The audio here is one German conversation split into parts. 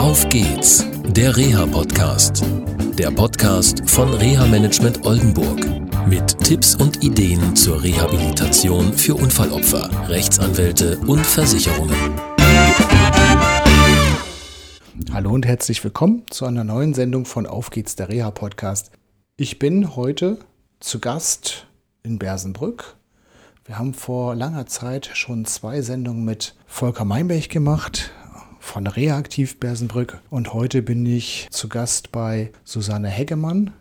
Auf geht's, der Reha-Podcast. Der Podcast von Reha Management Oldenburg. Mit Tipps und Ideen zur Rehabilitation für Unfallopfer, Rechtsanwälte und Versicherungen. Hallo und herzlich willkommen zu einer neuen Sendung von Auf geht's, der Reha-Podcast. Ich bin heute zu Gast in Bersenbrück. Wir haben vor langer Zeit schon zwei Sendungen mit Volker Meinberg gemacht von Reaktiv Bersenbrück und heute bin ich zu Gast bei Susanne Heggemann,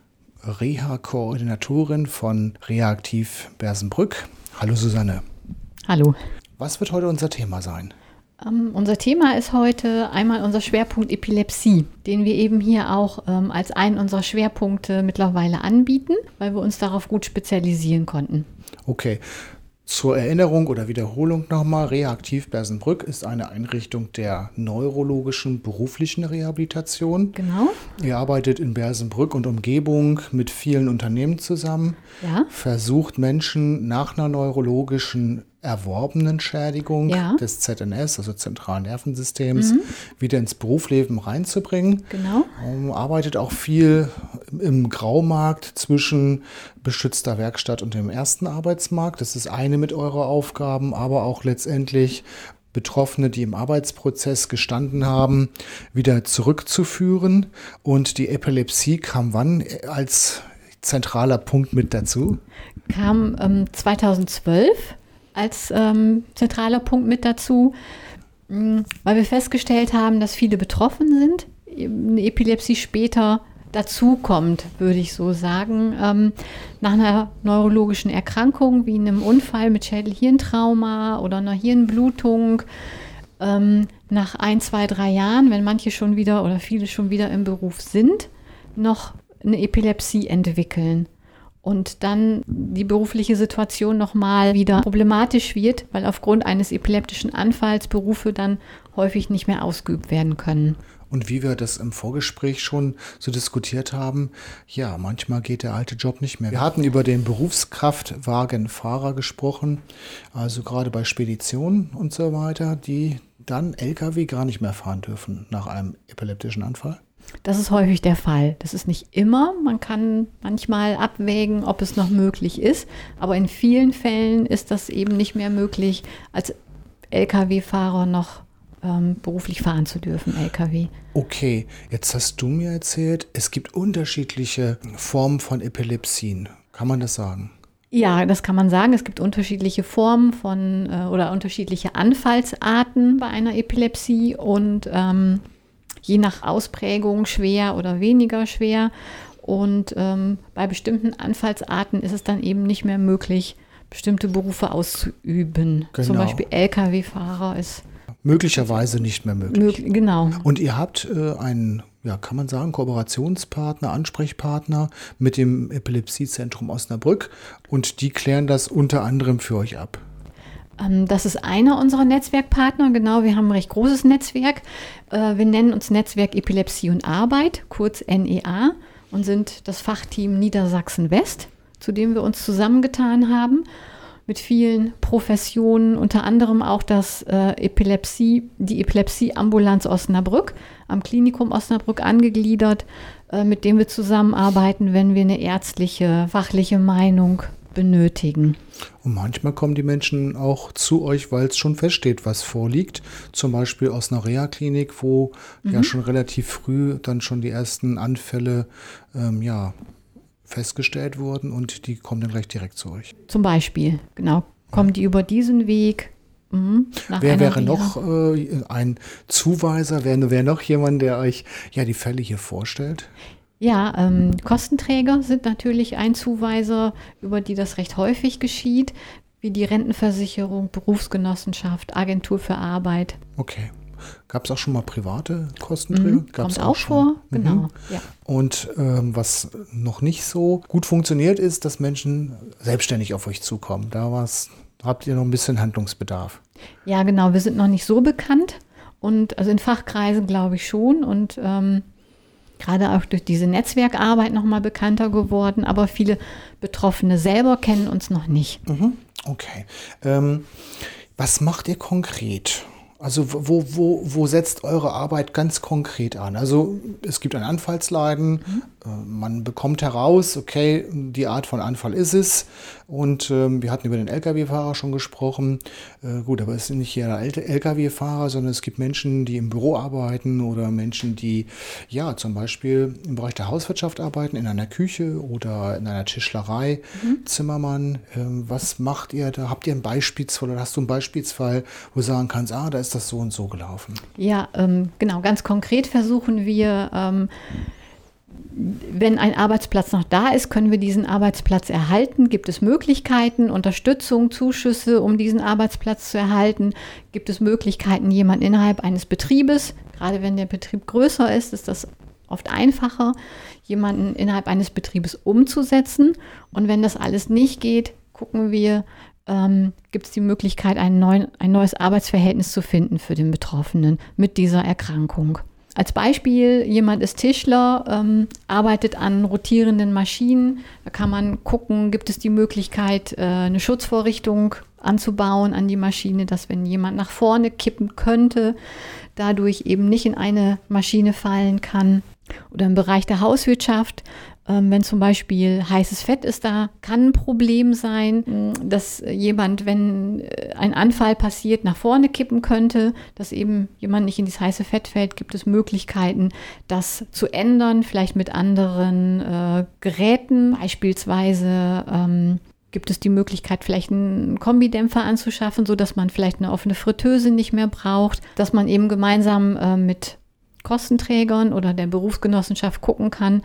Reha-Koordinatorin von Reaktiv Bersenbrück. Hallo Susanne. Hallo. Was wird heute unser Thema sein? Ähm, unser Thema ist heute einmal unser Schwerpunkt Epilepsie, den wir eben hier auch ähm, als einen unserer Schwerpunkte mittlerweile anbieten, weil wir uns darauf gut spezialisieren konnten. Okay. Zur Erinnerung oder Wiederholung nochmal, Reaktiv Bersenbrück ist eine Einrichtung der neurologischen beruflichen Rehabilitation. Genau. Ihr arbeitet in Bersenbrück und Umgebung mit vielen Unternehmen zusammen, Ja. versucht Menschen nach einer neurologischen erworbenen Schädigung Ja. des ZNS, also zentralen Nervensystems, wieder ins Berufsleben reinzubringen. Genau. Ähm, arbeitet auch viel im Graumarkt zwischen beschützter Werkstatt und dem ersten Arbeitsmarkt. Das ist eine mit eurer Aufgaben, aber auch letztendlich Betroffene, die im Arbeitsprozess gestanden haben, wieder zurückzuführen. Und die Epilepsie kam wann als zentraler Punkt mit dazu? Kam ähm, 2012 als ähm, zentraler Punkt mit dazu, mh, weil wir festgestellt haben, dass viele betroffen sind, eine Epilepsie später dazukommt, würde ich so sagen, ähm, nach einer neurologischen Erkrankung wie einem Unfall mit Schädel-Hirntrauma oder einer Hirnblutung. Ähm, nach ein, zwei, drei Jahren, wenn manche schon wieder oder viele schon wieder im Beruf sind, noch eine Epilepsie entwickeln und dann die berufliche Situation nochmal wieder problematisch wird, weil aufgrund eines epileptischen Anfalls Berufe dann häufig nicht mehr ausgeübt werden können. Und wie wir das im Vorgespräch schon so diskutiert haben, ja, manchmal geht der alte Job nicht mehr. Wir hatten über den Berufskraftwagenfahrer gesprochen, also gerade bei Speditionen und so weiter, die dann Lkw gar nicht mehr fahren dürfen nach einem epileptischen Anfall. Das ist häufig der Fall. Das ist nicht immer. Man kann manchmal abwägen, ob es noch möglich ist. Aber in vielen Fällen ist das eben nicht mehr möglich, als Lkw-Fahrer noch ähm, beruflich fahren zu dürfen, Lkw. Okay, jetzt hast du mir erzählt, es gibt unterschiedliche Formen von Epilepsien. Kann man das sagen? Ja, das kann man sagen. Es gibt unterschiedliche Formen von äh, oder unterschiedliche Anfallsarten bei einer Epilepsie und ähm, je nach Ausprägung schwer oder weniger schwer. Und ähm, bei bestimmten Anfallsarten ist es dann eben nicht mehr möglich, bestimmte Berufe auszuüben. Zum Genau. Beispiel Lkw-Fahrer ist Möglicherweise nicht mehr möglich. möglich. Genau. Und ihr habt äh, einen, ja, kann man sagen, Kooperationspartner, Ansprechpartner mit dem Epilepsiezentrum Osnabrück und die klären das unter anderem für euch ab. Ähm, Das ist einer unserer Netzwerkpartner. Genau, wir haben ein recht großes Netzwerk. Äh, Wir nennen uns Netzwerk Epilepsie und Arbeit, kurz NEA, und sind das Fachteam Niedersachsen West, zu dem wir uns zusammengetan haben. Mit vielen Professionen, unter anderem auch das äh, Epilepsie, die Epilepsieambulanz Osnabrück, am Klinikum Osnabrück angegliedert, äh, mit dem wir zusammenarbeiten, wenn wir eine ärztliche, fachliche Meinung benötigen. Und manchmal kommen die Menschen auch zu euch, weil es schon feststeht, was vorliegt. Zum Beispiel aus einer Reha-Klinik, wo ja schon relativ früh dann schon die ersten Anfälle ähm, ja, festgestellt wurden und die kommen dann gleich direkt zu euch. Zum Beispiel, genau. Kommen die über diesen Weg? Mhm, Wer wäre Reha. noch äh, ein Zuweiser? Wer, wer noch jemand, der euch ja die Fälle hier vorstellt? Ja, ähm, Kostenträger sind natürlich ein Zuweiser, über die das recht häufig geschieht, wie die Rentenversicherung, Berufsgenossenschaft, Agentur für Arbeit. Okay. Gab es auch schon mal private Kostenträger? Gab's Mhm, Kommt auch, schon. vor, Mhm. genau. Ja. Und ähm, was noch nicht so gut funktioniert, ist, dass Menschen selbstständig auf euch zukommen. Da war's, habt ihr noch ein bisschen Handlungsbedarf. ja, genau. Wir sind noch nicht so bekannt und also in Fachkreisen glaube ich schon und ähm, gerade auch durch diese Netzwerkarbeit noch mal bekannter geworden. Aber viele Betroffene selber kennen uns noch nicht. Mhm. Okay. Ähm, was macht ihr konkret? Also wo, wo, wo setzt eure Arbeit ganz konkret an? Also es gibt ein Anfallsleiden, mhm. Man bekommt heraus, okay, die Art von Anfall ist es. Und ähm, wir hatten über den Lkw-Fahrer schon gesprochen. Äh, gut, aber es sind nicht jeder Lkw-Fahrer, sondern es gibt Menschen, die im Büro arbeiten oder Menschen, die ja zum Beispiel im Bereich der Hauswirtschaft arbeiten, in einer Küche oder in einer Tischlerei. Mhm. Zimmermann, äh, was macht ihr da? Habt ihr einen Beispielsfall oder hast du einen Beispielsfall, wo du sagen kannst, ah, da ist das so und so gelaufen? Ja, ähm, genau. Ganz konkret versuchen wir, ähm, wenn ein Arbeitsplatz noch da ist, können wir diesen Arbeitsplatz erhalten? Gibt es Möglichkeiten, Unterstützung, Zuschüsse, um diesen Arbeitsplatz zu erhalten? Gibt es Möglichkeiten, jemanden innerhalb eines Betriebes, gerade wenn der Betrieb größer ist, ist das oft einfacher, jemanden innerhalb eines Betriebes umzusetzen. Und wenn das alles nicht geht, gucken wir, ähm, gibt es die Möglichkeit, neuen, ein neues Arbeitsverhältnis zu finden für den Betroffenen mit dieser Erkrankung. Als Beispiel, jemand ist Tischler, ähm, arbeitet an rotierenden Maschinen. Da kann man gucken, gibt es die Möglichkeit, äh, eine Schutzvorrichtung anzubauen an die Maschine, dass wenn jemand nach vorne kippen könnte, dadurch eben nicht in eine Maschine fallen kann. Oder im Bereich der Hauswirtschaft ähm, wenn zum Beispiel heißes Fett ist da, kann ein Problem sein, dass jemand, wenn äh, ein Anfall passiert, nach vorne kippen könnte, dass eben jemand nicht in dieses heiße Fett fällt, gibt es Möglichkeiten, das zu ändern, vielleicht mit anderen äh, Geräten, beispielsweise. Ähm, gibt es die Möglichkeit, vielleicht einen Kombidämpfer anzuschaffen, sodass man vielleicht eine offene Fritteuse nicht mehr braucht, dass man eben gemeinsam äh, mit Kostenträgern oder der Berufsgenossenschaft gucken kann,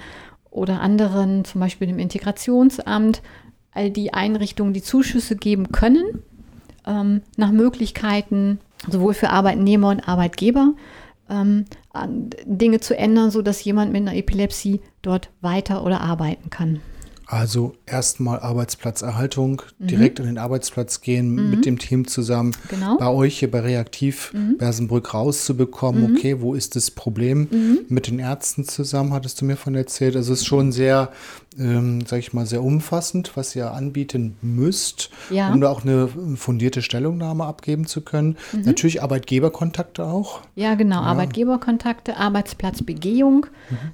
oder anderen, zum Beispiel dem Integrationsamt, all die Einrichtungen, die Zuschüsse geben können, ähm, nach Möglichkeiten, sowohl für Arbeitnehmer und Arbeitgeber, ähm, Dinge zu ändern, sodass jemand mit einer Epilepsie dort weiter oder arbeiten kann. Also erstmal Arbeitsplatzerhaltung, mhm. direkt an den Arbeitsplatz gehen, mhm. mit dem Team zusammen genau. bei euch hier bei Reaktiv mhm. Bersenbrück rauszubekommen, mhm. okay, wo ist das Problem? Mhm. Mit den Ärzten zusammen, hattest du mir von erzählt. Also es ist schon sehr, ähm, sag ich mal, sehr umfassend, was ihr anbieten müsst, ja. um da auch eine fundierte Stellungnahme abgeben zu können. Mhm. Natürlich Arbeitgeberkontakte auch. Ja, genau, ja. Arbeitgeberkontakte, Arbeitsplatzbegehung,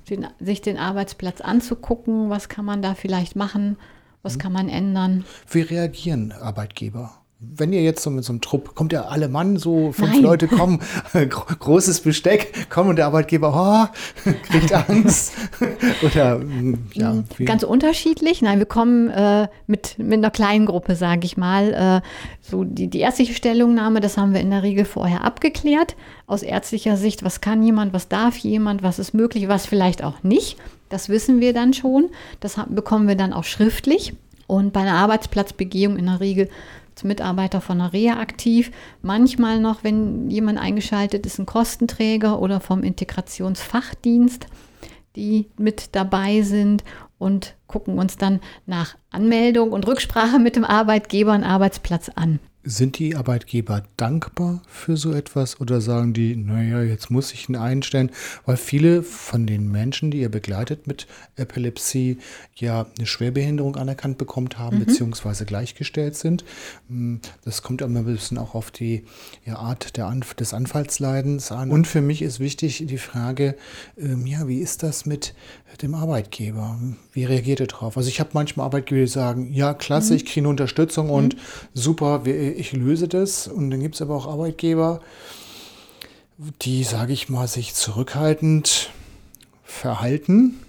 den, sich den Arbeitsplatz anzugucken, was kann man da vielleicht vielleicht machen? Was kann man ändern? Wie reagieren Arbeitgeber? Wenn ihr jetzt so mit so einem Trupp, kommt ja alle Mann, so fünf Nein. Leute kommen, großes Besteck, kommen und der Arbeitgeber, oh, kriegt Angst. Oder, hm, ja. Wie? Ganz unterschiedlich. Nein, wir kommen äh, mit, mit einer kleinen Gruppe, sage ich mal. Äh, so die, die ärztliche Stellungnahme, das haben wir in der Regel vorher abgeklärt. Aus ärztlicher Sicht, was kann jemand, was darf jemand, was ist möglich, was vielleicht auch nicht. Das wissen wir dann schon. Das bekommen wir dann auch schriftlich. Und bei einer Arbeitsplatzbegehung in der Regel Mitarbeiter von der Reha aktiv. Manchmal noch, wenn jemand eingeschaltet ist, ein Kostenträger oder vom Integrationsfachdienst, die mit dabei sind und gucken uns dann nach Anmeldung und Rücksprache mit dem Arbeitgeber einen Arbeitsplatz an. Sind die Arbeitgeber dankbar für so etwas oder sagen die, naja, jetzt muss ich ihn einstellen? Weil viele von den Menschen, die ihr begleitet mit Epilepsie, ja eine Schwerbehinderung anerkannt bekommen haben, mhm. beziehungsweise gleichgestellt sind. Hm, das kommt immer ein bisschen auch auf die ja, Art Anf des Anfallsleidens an. Und für mich ist wichtig die Frage, ähm, ja, wie ist das mit dem Arbeitgeber? Wie reagiert er drauf? Also ich habe manchmal Arbeitgeber, die sagen, ja, klasse, mhm. ich kriege eine Unterstützung mhm. und super, wir ich löse das. Und dann gibt es aber auch Arbeitgeber, die, sage ich mal, sich zurückhaltend verhalten.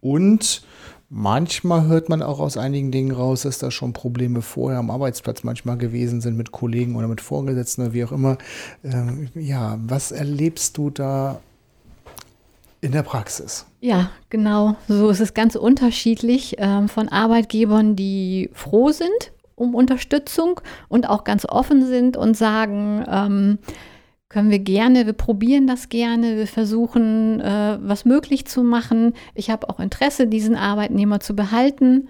Und manchmal hört man auch aus einigen Dingen raus, dass da schon Probleme vorher am Arbeitsplatz manchmal gewesen sind mit Kollegen oder mit Vorgesetzten oder wie auch immer. Ähm, ja, was erlebst du da in der Praxis? Ja, genau. So ist es ganz unterschiedlich ähm, von Arbeitgebern, die froh sind um Unterstützung und auch ganz offen sind und sagen, ähm, können wir gerne, wir probieren das gerne, wir versuchen, äh, was möglich zu machen. Ich habe auch Interesse, diesen Arbeitnehmer zu behalten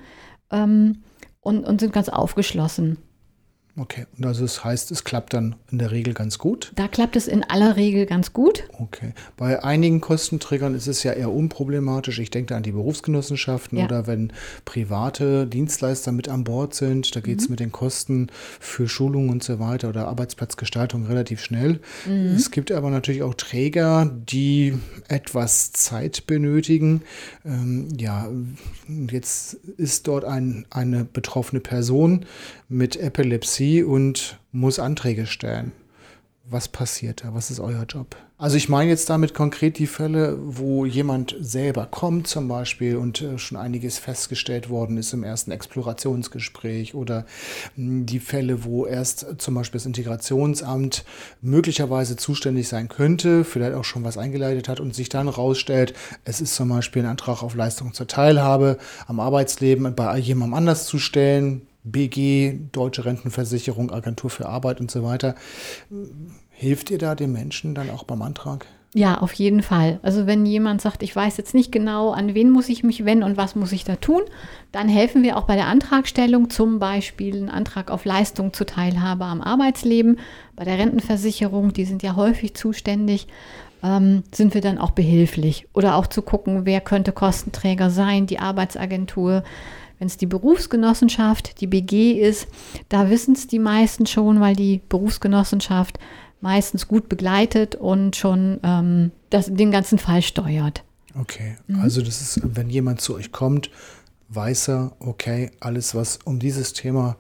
ähm, und, und sind ganz aufgeschlossen. Okay, und also das heißt, es klappt dann in der Regel ganz gut? Da klappt es in aller Regel ganz gut. Okay. Bei einigen Kostenträgern ist es ja eher unproblematisch. Ich denke da an die Berufsgenossenschaften Ja. oder wenn private Dienstleister mit an Bord sind, da geht es mit den Kosten für Schulungen und so weiter oder Arbeitsplatzgestaltung relativ schnell. Es gibt aber natürlich auch Träger, die etwas Zeit benötigen. Ähm, ja, jetzt ist dort ein, eine betroffene Person mit Epilepsie und muss Anträge stellen. Was passiert da? Was ist euer Job? Also ich meine jetzt damit konkret die Fälle, wo jemand selber kommt zum Beispiel und äh, schon einiges festgestellt worden ist im ersten Explorationsgespräch oder mh, die Fälle, wo erst zum Beispiel das Integrationsamt möglicherweise zuständig sein könnte, vielleicht auch schon was eingeleitet hat und sich dann rausstellt, es ist zum Beispiel ein Antrag auf Leistung zur Teilhabe am Arbeitsleben bei jemandem anders zu stellen, BG, Deutsche Rentenversicherung, Agentur für Arbeit und so weiter. Hilft ihr da den Menschen dann auch beim Antrag? Ja, auf jeden Fall. Also wenn jemand sagt, ich weiß jetzt nicht genau, an wen muss ich mich wenden und was muss ich da tun, dann helfen wir auch bei der Antragstellung, zum Beispiel einen Antrag auf Leistung zur Teilhabe am Arbeitsleben, bei der Rentenversicherung, die sind ja häufig zuständig, ähm, sind wir dann auch behilflich. Oder auch zu gucken, wer könnte Kostenträger sein, die Arbeitsagentur. Wenn es die Berufsgenossenschaft, die BG ist, da wissen es die meisten schon, weil die Berufsgenossenschaft meistens gut begleitet und schon ähm, das, den ganzen Fall steuert. Okay, also das ist, wenn jemand zu euch kommt, weiß er, okay, alles, was um dieses Thema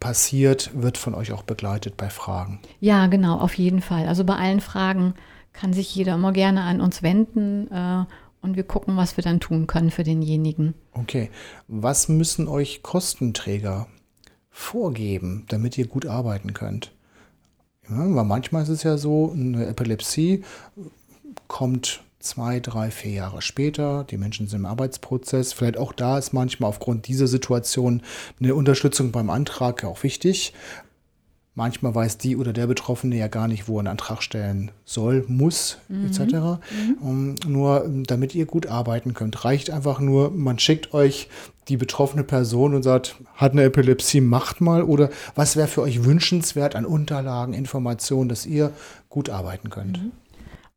passiert, wird von euch auch begleitet bei Fragen. Ja, genau, auf jeden Fall. Also bei allen Fragen kann sich jeder immer gerne an uns wenden äh, und wir gucken, was wir dann tun können für denjenigen. Okay, was müssen euch Kostenträger vorgeben, damit ihr gut arbeiten könnt? Ja, weil manchmal ist es ja so, eine Epilepsie kommt zwei, drei, vier Jahre später. Die Menschen sind im Arbeitsprozess. Vielleicht auch da ist manchmal aufgrund dieser Situation eine Unterstützung beim Antrag auch wichtig. Manchmal weiß die oder der Betroffene ja gar nicht, wo er einen Antrag stellen soll, muss, etc. Um, nur um, damit ihr gut arbeiten könnt, reicht einfach nur, man schickt euch die betroffene Person und sagt, hat eine Epilepsie, macht mal. Oder was wäre für euch wünschenswert an Unterlagen, Informationen, dass ihr gut arbeiten könnt?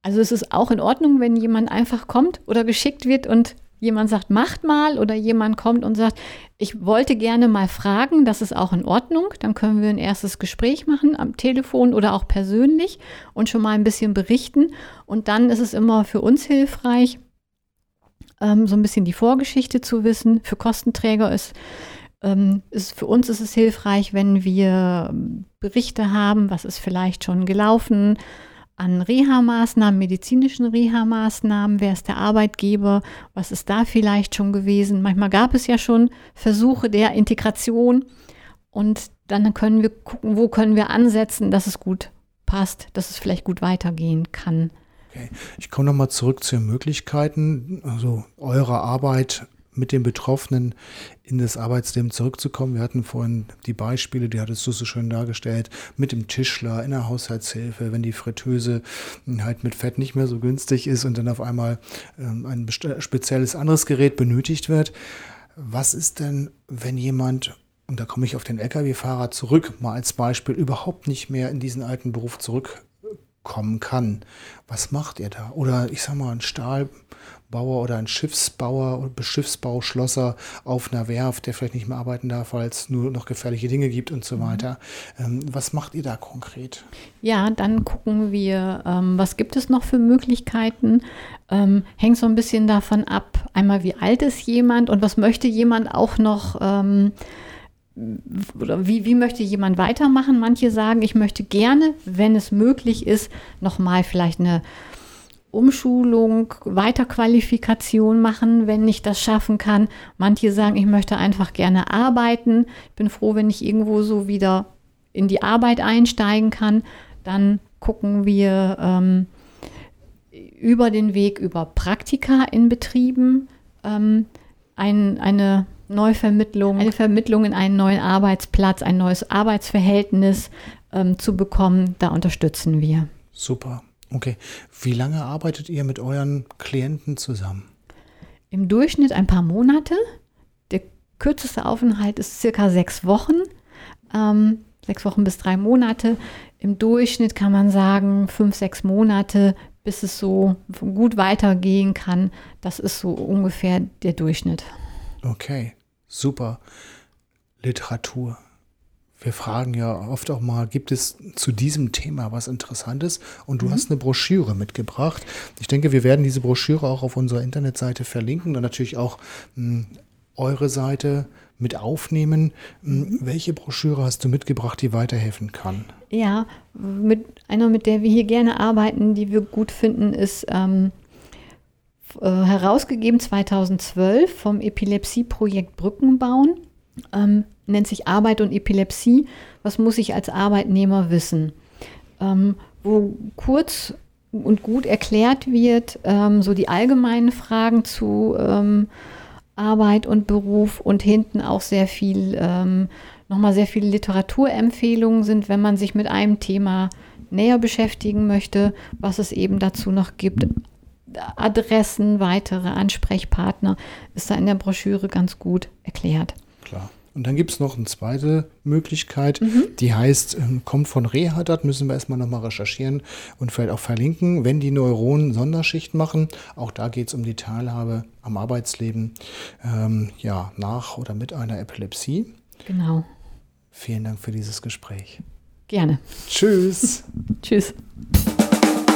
Also es ist auch in Ordnung, wenn jemand einfach kommt oder geschickt wird und jemand sagt, macht mal oder jemand kommt und sagt, ich wollte gerne mal fragen, das ist auch in Ordnung. Dann können wir ein erstes Gespräch machen am Telefon oder auch persönlich und schon mal ein bisschen berichten. Und dann ist es immer für uns hilfreich, ähm, so ein bisschen die Vorgeschichte zu wissen. Für Kostenträger ist, ähm, ist für uns ist es hilfreich, wenn wir ähm, Berichte haben, was ist vielleicht schon gelaufen an Reha-Maßnahmen, medizinischen Reha-Maßnahmen, wer ist der Arbeitgeber, was ist da vielleicht schon gewesen. Manchmal gab es ja schon Versuche der Integration und dann können wir gucken, wo können wir ansetzen, dass es gut passt, dass es vielleicht gut weitergehen kann. Okay. Ich komme nochmal zurück zu den Möglichkeiten, also eurer Arbeit mit den Betroffenen in das Arbeitsleben zurückzukommen. Wir hatten vorhin die Beispiele, die hattest du so schön dargestellt, mit dem Tischler in der Haushaltshilfe, wenn die Fritteuse halt mit Fett nicht mehr so günstig ist und dann auf einmal ähm, ein spezielles anderes Gerät benötigt wird. Was ist denn, wenn jemand und da komme ich auf den Lkw-Fahrer zurück, mal als Beispiel, überhaupt nicht mehr in diesen alten Beruf zurückkommen kann. Was macht ihr da? Oder ich sag mal, ein Stahlbauer oder ein Schiffsbauer oder Schiffsbauschlosser auf einer Werft, der vielleicht nicht mehr arbeiten darf, weil es nur noch gefährliche Dinge gibt und so weiter. Ähm, was macht ihr da konkret? Ja, dann gucken wir, ähm, was gibt es noch für Möglichkeiten. Ähm, hängt so ein bisschen davon ab, einmal wie alt ist jemand und was möchte jemand auch noch ähm, oder wie, wie möchte jemand weitermachen? Manche sagen, ich möchte gerne, wenn es möglich ist, nochmal vielleicht eine Umschulung, Weiterqualifikation machen, wenn ich das schaffen kann. Manche sagen, ich möchte einfach gerne arbeiten. Ich bin froh, wenn ich irgendwo so wieder in die Arbeit einsteigen kann. Dann gucken wir ähm, über den Weg über Praktika in Betrieben ähm, ein, eine Neuvermittlung, eine Vermittlung in einen neuen Arbeitsplatz, ein neues Arbeitsverhältnis ähm, zu bekommen. Da unterstützen wir. Super. Okay. Wie lange arbeitet ihr mit euren Klienten zusammen? Im Durchschnitt ein paar Monate. Der kürzeste Aufenthalt ist circa sechs Wochen. Ähm, sechs Wochen bis drei Monate. Im Durchschnitt kann man sagen, fünf, sechs Monate, bis es so gut weitergehen kann. Das ist so ungefähr der Durchschnitt. Okay, super. Literatur. Wir fragen ja oft auch mal, gibt es zu diesem Thema was Interessantes? Und du mhm. hast eine Broschüre mitgebracht. Ich denke, wir werden diese Broschüre auch auf unserer Internetseite verlinken und natürlich auch mh, hm, eure Seite mit aufnehmen. Hm, mhm. Welche Broschüre hast du mitgebracht, die weiterhelfen kann? Ja, mit einer, mit der wir hier gerne arbeiten, die wir gut finden, ist ähm, äh, herausgegeben 2012 vom Epilepsie-Projekt Brücken bauen. Ähm, nennt sich Arbeit und Epilepsie. Was muss ich als Arbeitnehmer wissen? Ähm, wo kurz und gut erklärt wird, ähm, so die allgemeinen Fragen zu ähm, Arbeit und Beruf und hinten auch sehr viel, ähm, nochmal sehr viele Literaturempfehlungen sind, wenn man sich mit einem Thema näher beschäftigen möchte, was es eben dazu noch gibt. Adressen, weitere Ansprechpartner ist da in der Broschüre ganz gut erklärt. Klar. Und dann gibt es noch eine zweite Möglichkeit, mhm. die heißt, ähm, kommt von Rehadat, müssen wir erstmal nochmal recherchieren und vielleicht auch verlinken, wenn die Neuronen Sonderschicht machen. Auch da geht es um die Teilhabe am Arbeitsleben, ähm, ja, nach oder mit einer Epilepsie. Genau. Vielen Dank für dieses Gespräch. Gerne. Tschüss. Tschüss.